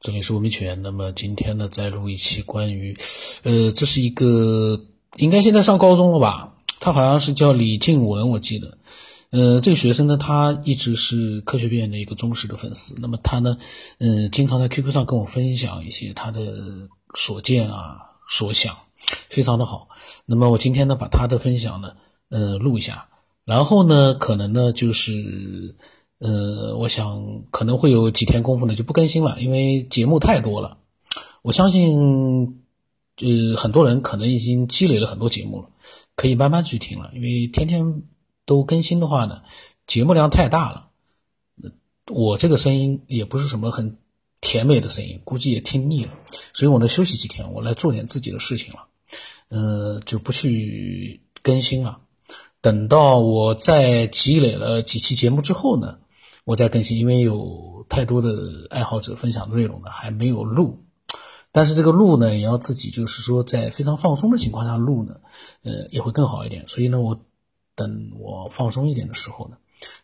这里是文明犬。那么今天呢，再录一期关于，呃，这是一个应该现在上高中了吧？他好像是叫李静文，我记得。呃，这个学生呢，他一直是科学院的一个忠实的粉丝。那么他呢，嗯，经常在 QQ 上跟我分享一些他的所见啊、所想，非常的好。那么我今天呢，把他的分享呢，呃，录一下。然后呢，可能呢，就是。想可能会有几天功夫呢就不更新了，因为节目太多了。我相信，呃，很多人可能已经积累了很多节目了，可以慢慢去听了。因为天天都更新的话呢，节目量太大了。我这个声音也不是什么很甜美的声音，估计也听腻了，所以我呢休息几天，我来做点自己的事情了。呃，就不去更新了。等到我再积累了几期节目之后呢。我再更新，因为有太多的爱好者分享的内容呢，还没有录。但是这个录呢，也要自己就是说在非常放松的情况下录呢，呃，也会更好一点。所以呢，我等我放松一点的时候呢，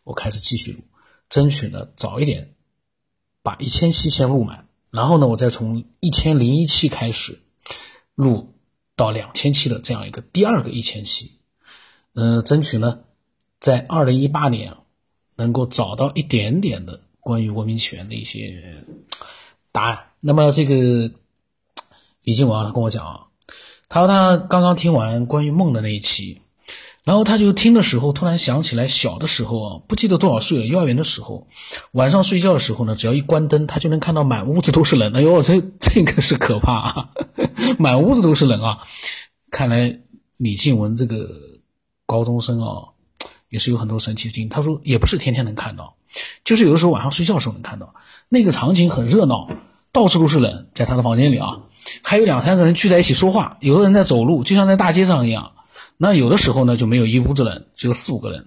我开始继续录，争取呢早一点把一千期先录满，然后呢，我再从一千零一期开始录到两千期的这样一个第二个一千期。嗯，争取呢在二零一八年。能够找到一点点的关于文明起源的一些答案。那么这个李静文他跟我讲啊，他说他刚刚听完关于梦的那一期，然后他就听的时候突然想起来小的时候啊，不记得多少岁了，幼儿园的时候，晚上睡觉的时候呢，只要一关灯，他就能看到满屋子都是人。哎呦，这这个是可怕啊，满屋子都是人啊！看来李静文这个高中生啊。也是有很多神奇的经历。他说也不是天天能看到，就是有的时候晚上睡觉的时候能看到。那个场景很热闹，到处都是人，在他的房间里啊，还有两三个人聚在一起说话，有的人在走路，就像在大街上一样。那有的时候呢，就没有一屋子人，只有四五个人。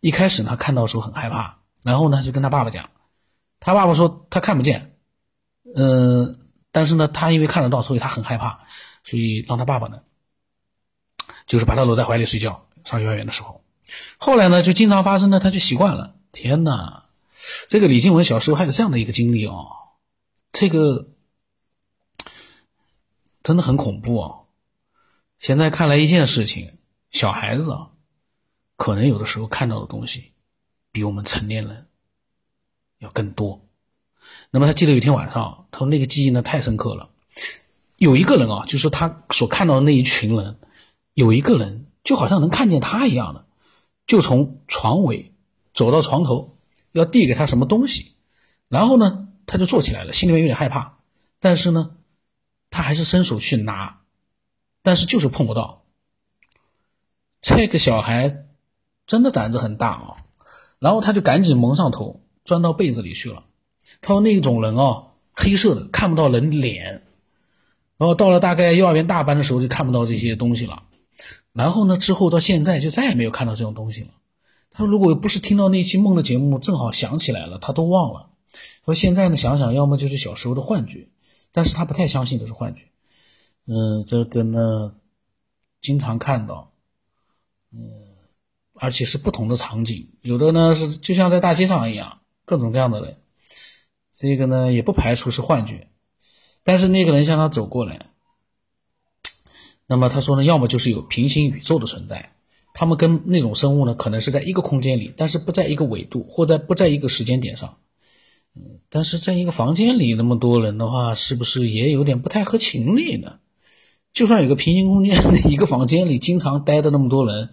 一开始呢，看到的时候很害怕，然后呢，就跟他爸爸讲，他爸爸说他看不见，嗯，但是呢，他因为看得到，所以他很害怕，所以让他爸爸呢，就是把他搂在怀里睡觉。上幼儿园的时候。后来呢，就经常发生呢，他就习惯了。天哪，这个李静文小时候还有这样的一个经历哦，这个真的很恐怖哦。现在看来一件事情，小孩子啊，可能有的时候看到的东西，比我们成年人要更多。那么他记得有一天晚上，他说那个记忆呢太深刻了，有一个人啊，就是他所看到的那一群人，有一个人就好像能看见他一样的。就从床尾走到床头，要递给他什么东西，然后呢，他就坐起来了，心里面有点害怕，但是呢，他还是伸手去拿，但是就是碰不到。这个小孩真的胆子很大啊，然后他就赶紧蒙上头，钻到被子里去了。他说那种人啊，黑色的，看不到人脸，然后到了大概幼儿园大班的时候，就看不到这些东西了。然后呢？之后到现在就再也没有看到这种东西了。他说：“如果不是听到那期梦的节目，正好想起来了，他都忘了。说现在呢，想想要么就是小时候的幻觉，但是他不太相信这是幻觉。嗯，这个呢，经常看到，嗯，而且是不同的场景，有的呢是就像在大街上一样，各种各样的人。这个呢，也不排除是幻觉，但是那个人向他走过来。”那么他说呢，要么就是有平行宇宙的存在，他们跟那种生物呢，可能是在一个空间里，但是不在一个纬度，或在不在一个时间点上。嗯，但是在一个房间里那么多人的话，是不是也有点不太合情理呢？就算有个平行空间，一个房间里经常待的那么多人，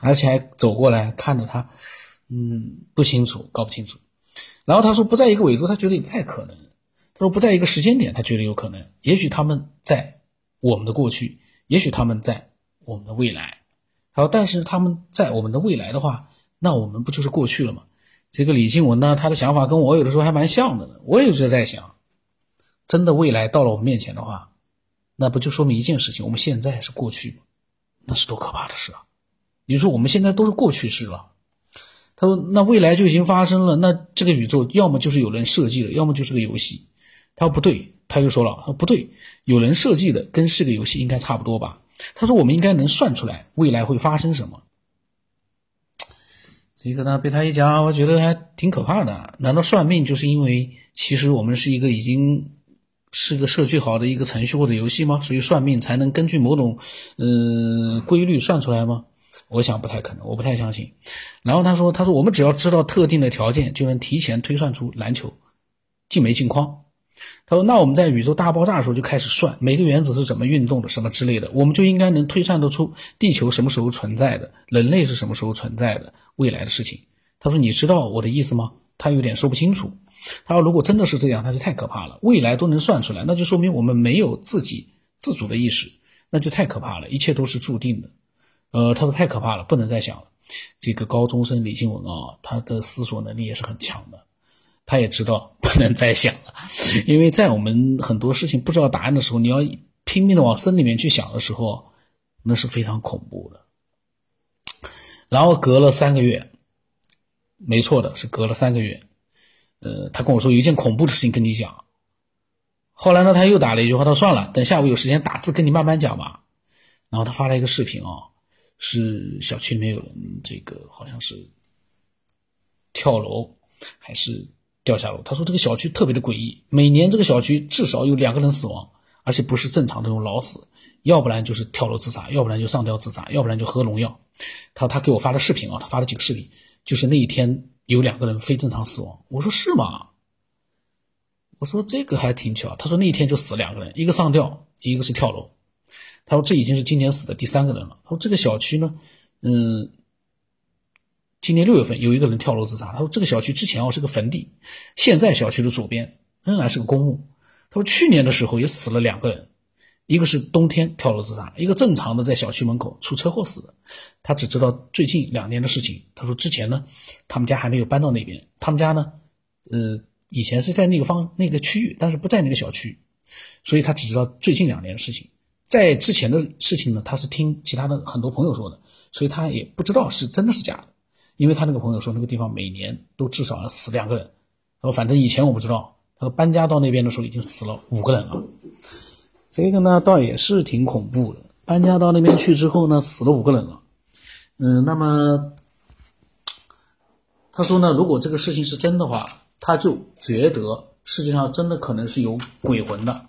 而且还走过来看着他，嗯，不清楚，搞不清楚。然后他说不在一个纬度，他觉得也不太可能。他说不在一个时间点，他觉得有可能，也许他们在我们的过去。也许他们在我们的未来，好，但是他们在我们的未来的话，那我们不就是过去了吗？这个李静文呢，他的想法跟我有的时候还蛮像的呢。我也是在想，真的未来到了我们面前的话，那不就说明一件事情：我们现在是过去吗？那是多可怕的事啊！你说我们现在都是过去式了，他说那未来就已经发生了，那这个宇宙要么就是有人设计的，要么就是个游戏。他说不对。他又说了：“说不对，有人设计的跟是个游戏应该差不多吧？”他说：“我们应该能算出来未来会发生什么。”这个呢，被他一讲，我觉得还挺可怕的。难道算命就是因为其实我们是一个已经是个设计好的一个程序或者游戏吗？所以算命才能根据某种嗯规律算出来吗？我想不太可能，我不太相信。然后他说：“他说我们只要知道特定的条件，就能提前推算出篮球进没进框。”他说：“那我们在宇宙大爆炸的时候就开始算每个原子是怎么运动的，什么之类的，我们就应该能推算得出地球什么时候存在的，人类是什么时候存在的，未来的事情。”他说：“你知道我的意思吗？”他有点说不清楚。他说：“如果真的是这样，那就太可怕了。未来都能算出来，那就说明我们没有自己自主的意识，那就太可怕了。一切都是注定的。”呃，他说太可怕了，不能再想了。这个高中生李静文啊，他的思索能力也是很强的，他也知道 不能再想了，因为在我们很多事情不知道答案的时候，你要拼命的往深里面去想的时候，那是非常恐怖的。然后隔了三个月，没错的是隔了三个月，呃，他跟我说有一件恐怖的事情跟你讲。后来呢，他又打了一句话，他说算了，等下午有时间打字跟你慢慢讲吧。然后他发了一个视频啊。是小区里面有人，这个好像是跳楼还是掉下楼？他说这个小区特别的诡异，每年这个小区至少有两个人死亡，而且不是正常那种老死，要不然就是跳楼自杀，要不然就上吊自杀，要不然就喝农药。他他给我发的视频啊，他发了几个视频，就是那一天有两个人非正常死亡。我说是吗？我说这个还挺巧。他说那一天就死两个人，一个上吊，一个是跳楼。他说：“这已经是今年死的第三个人了。”他说：“这个小区呢，嗯，今年六月份有一个人跳楼自杀。他说这个小区之前哦是个坟地，现在小区的左边仍然是个公墓。他说去年的时候也死了两个人，一个是冬天跳楼自杀，一个正常的在小区门口出车祸死的。他只知道最近两年的事情。他说之前呢，他们家还没有搬到那边，他们家呢，呃，以前是在那个方那个区域，但是不在那个小区，所以他只知道最近两年的事情。”在之前的事情呢，他是听其他的很多朋友说的，所以他也不知道是真的是假的，因为他那个朋友说那个地方每年都至少要死两个人。他说反正以前我不知道，他说搬家到那边的时候已经死了五个人了。这个呢倒也是挺恐怖的，搬家到那边去之后呢，死了五个人了。嗯，那么他说呢，如果这个事情是真的话，他就觉得世界上真的可能是有鬼魂的。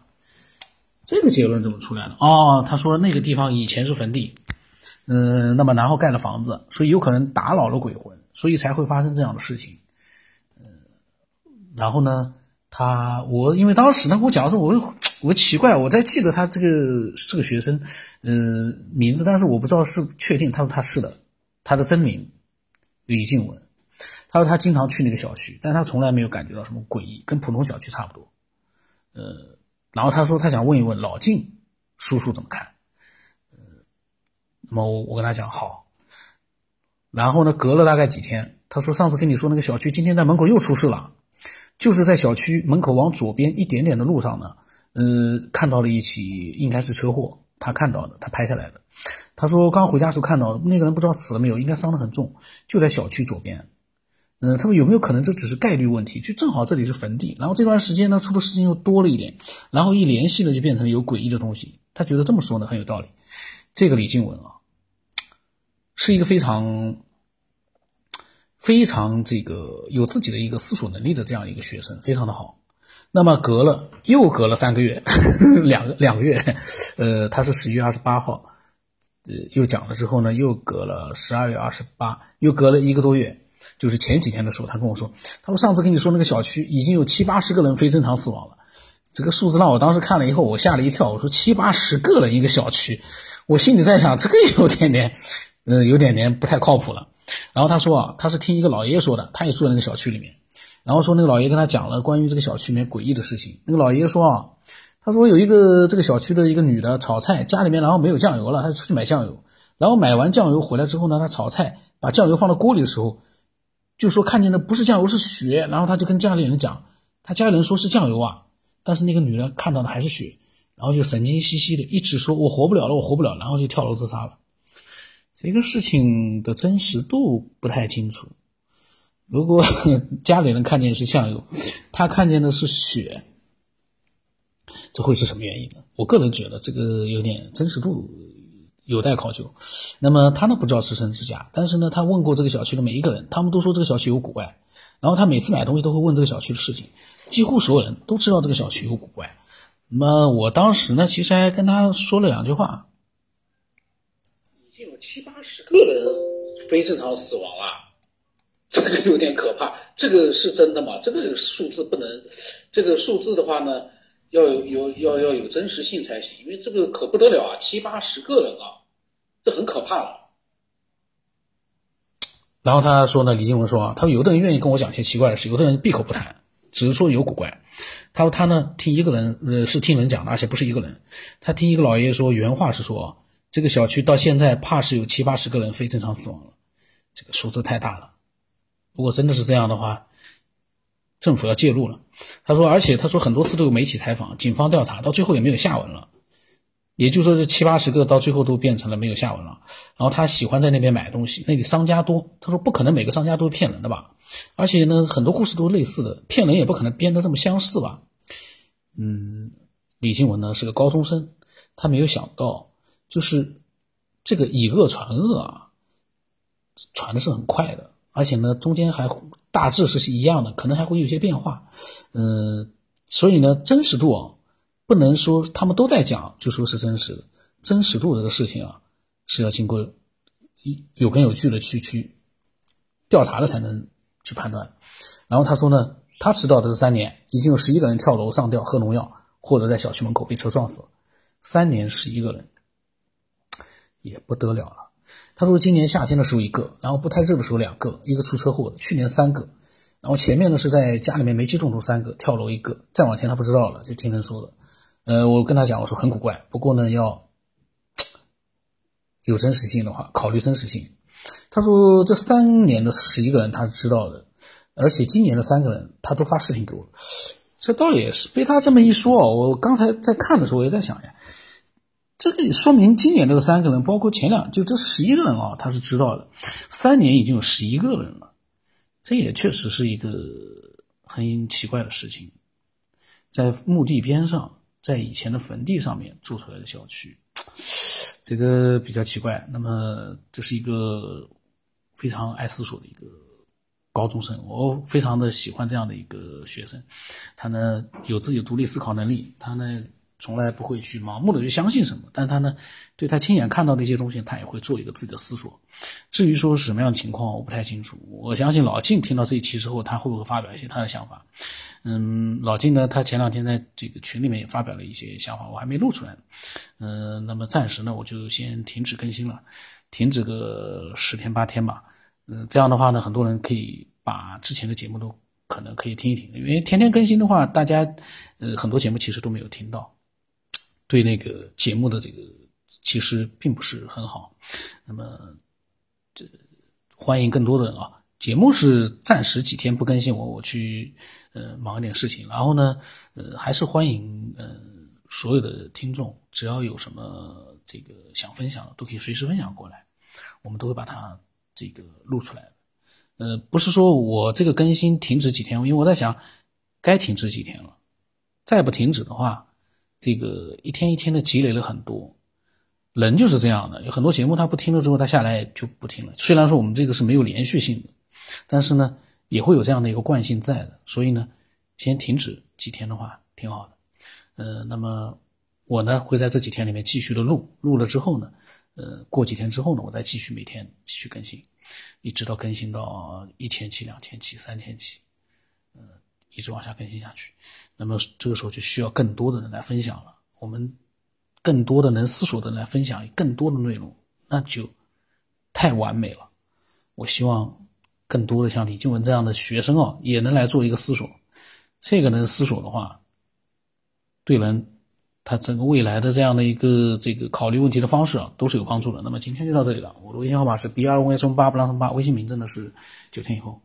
这个结论怎么出来的？哦，他说那个地方以前是坟地，嗯，那么然后盖了房子，所以有可能打扰了鬼魂，所以才会发生这样的事情。嗯，然后呢，他我因为当时他跟我讲的时候，我我奇怪，我在记得他这个这个学生，嗯，名字，但是我不知道是确定。他说他是的，他的真名李静文。他说他经常去那个小区，但他从来没有感觉到什么诡异，跟普通小区差不多。呃。然后他说他想问一问老静叔叔怎么看，那么我我跟他讲好。然后呢，隔了大概几天，他说上次跟你说那个小区今天在门口又出事了，就是在小区门口往左边一点点的路上呢，呃，看到了一起应该是车祸，他看到的，他拍下来的。他说刚回家时候看到的那个人不知道死了没有，应该伤得很重，就在小区左边。嗯，他说有没有可能这只是概率问题？就正好这里是坟地，然后这段时间呢出的事情又多了一点，然后一联系呢就变成了有诡异的东西。他觉得这么说呢很有道理。这个李静文啊，是一个非常非常这个有自己的一个思索能力的这样一个学生，非常的好。那么隔了又隔了三个月，两个两个月，呃，他是十一月二十八号，呃，又讲了之后呢，又隔了十二月二十八，又隔了一个多月。就是前几天的时候，他跟我说，他说上次跟你说那个小区已经有七八十个人非正常死亡了，这个数字让我当时看了以后，我吓了一跳。我说七八十个人一个小区，我心里在想，这个有点点，呃，有点点不太靠谱了。然后他说啊，他是听一个老爷爷说的，他也住在那个小区里面，然后说那个老爷爷跟他讲了关于这个小区里面诡异的事情。那个老爷爷说啊，他说有一个这个小区的一个女的炒菜，家里面然后没有酱油了，她就出去买酱油，然后买完酱油回来之后呢，她炒菜把酱油放到锅里的时候。就说看见的不是酱油是血，然后他就跟家里人讲，他家里人说是酱油啊，但是那个女的看到的还是血，然后就神经兮兮的一直说我活不了了，我活不了，然后就跳楼自杀了。这个事情的真实度不太清楚。如果 家里人看见是酱油，他看见的是血，这会是什么原因呢？我个人觉得这个有点真实度。有待考究。那么他呢不知道是真是假，但是呢他问过这个小区的每一个人，他们都说这个小区有古怪。然后他每次买东西都会问这个小区的事情，几乎所有人都知道这个小区有古怪。那么我当时呢，其实还跟他说了两句话。已经有七八十个人非正常死亡了，这个有点可怕。这个是真的吗？这个数字不能，这个数字的话呢，要有有要要有真实性才行，因为这个可不得了啊，七八十个人啊，这很可怕了。然后他说呢，李金文说啊，他说有的人愿意跟我讲一些奇怪的事，有的人闭口不谈，只是说有古怪。他说他呢听一个人，呃，是听人讲的，而且不是一个人。他听一个老爷爷说，原话是说，这个小区到现在怕是有七八十个人非正常死亡了，这个数字太大了。如果真的是这样的话，政府要介入了。他说，而且他说很多次都有媒体采访，警方调查，到最后也没有下文了。也就是说，这七八十个到最后都变成了没有下文了。然后他喜欢在那边买东西，那里商家多。他说不可能每个商家都是骗人的吧？而且呢，很多故事都是类似的，骗人也不可能编得这么相似吧？嗯，李静文呢是个高中生，他没有想到，就是这个以讹传讹啊，传的是很快的，而且呢中间还大致是一样的，可能还会有些变化。嗯，所以呢真实度啊。不能说他们都在讲就说是真实的，真实度这个事情啊，是要经过有根有据的去去调查的才能去判断。然后他说呢，他知道的是三年，已经有十一个人跳楼上吊喝农药，或者在小区门口被车撞死。三年十一个人，也不得了了。他说今年夏天的时候一个，然后不太热的时候两个，一个出车祸的，去年三个，然后前面呢是在家里面煤气中毒三个，跳楼一个，再往前他不知道了，就听人说的。呃，我跟他讲，我说很古怪，不过呢，要有真实性的话，考虑真实性。他说这三年的十一个人他是知道的，而且今年的三个人他都发视频给我，这倒也是被他这么一说，我刚才在看的时候我也在想呀，这个说明今年的这三个人，包括前两，就这十一个人啊，他是知道的，三年已经有十一个人了，这也确实是一个很奇怪的事情，在墓地边上。在以前的坟地上面做出来的小区，这个比较奇怪。那么这是一个非常爱思索的一个高中生，我非常的喜欢这样的一个学生。他呢有自己独立思考能力，他呢。从来不会去盲目的去相信什么，但他呢，对他亲眼看到的一些东西，他也会做一个自己的思索。至于说是什么样的情况，我不太清楚。我相信老晋听到这一期之后，他会不会发表一些他的想法？嗯，老金呢，他前两天在这个群里面也发表了一些想法，我还没录出来。嗯，那么暂时呢，我就先停止更新了，停止个十天八天吧。嗯，这样的话呢，很多人可以把之前的节目都可能可以听一听，因为天天更新的话，大家呃很多节目其实都没有听到。对那个节目的这个其实并不是很好，那么这欢迎更多的人啊。节目是暂时几天不更新，我我去呃忙一点事情，然后呢呃还是欢迎呃所有的听众，只要有什么这个想分享的，都可以随时分享过来，我们都会把它这个录出来。呃，不是说我这个更新停止几天，因为我在想该停止几天了，再不停止的话。这个一天一天的积累了很多，人就是这样的，有很多节目他不听了之后，他下来就不听了。虽然说我们这个是没有连续性的，但是呢，也会有这样的一个惯性在的。所以呢，先停止几天的话挺好的。呃，那么我呢会在这几天里面继续的录，录了之后呢，呃，过几天之后呢，我再继续每天继续更新，一直到更新到一千期、两千期、三千期，呃，一直往下更新下去。那么这个时候就需要更多的人来分享了，我们更多的能思索的来分享更多的内容，那就太完美了。我希望更多的像李静文这样的学生啊，也能来做一个思索。这个能思索的话，对人他整个未来的这样的一个这个考虑问题的方式啊，都是有帮助的。那么今天就到这里了，我的微信号码是 b 二五 s 八不让八，微信名字呢是九天以后。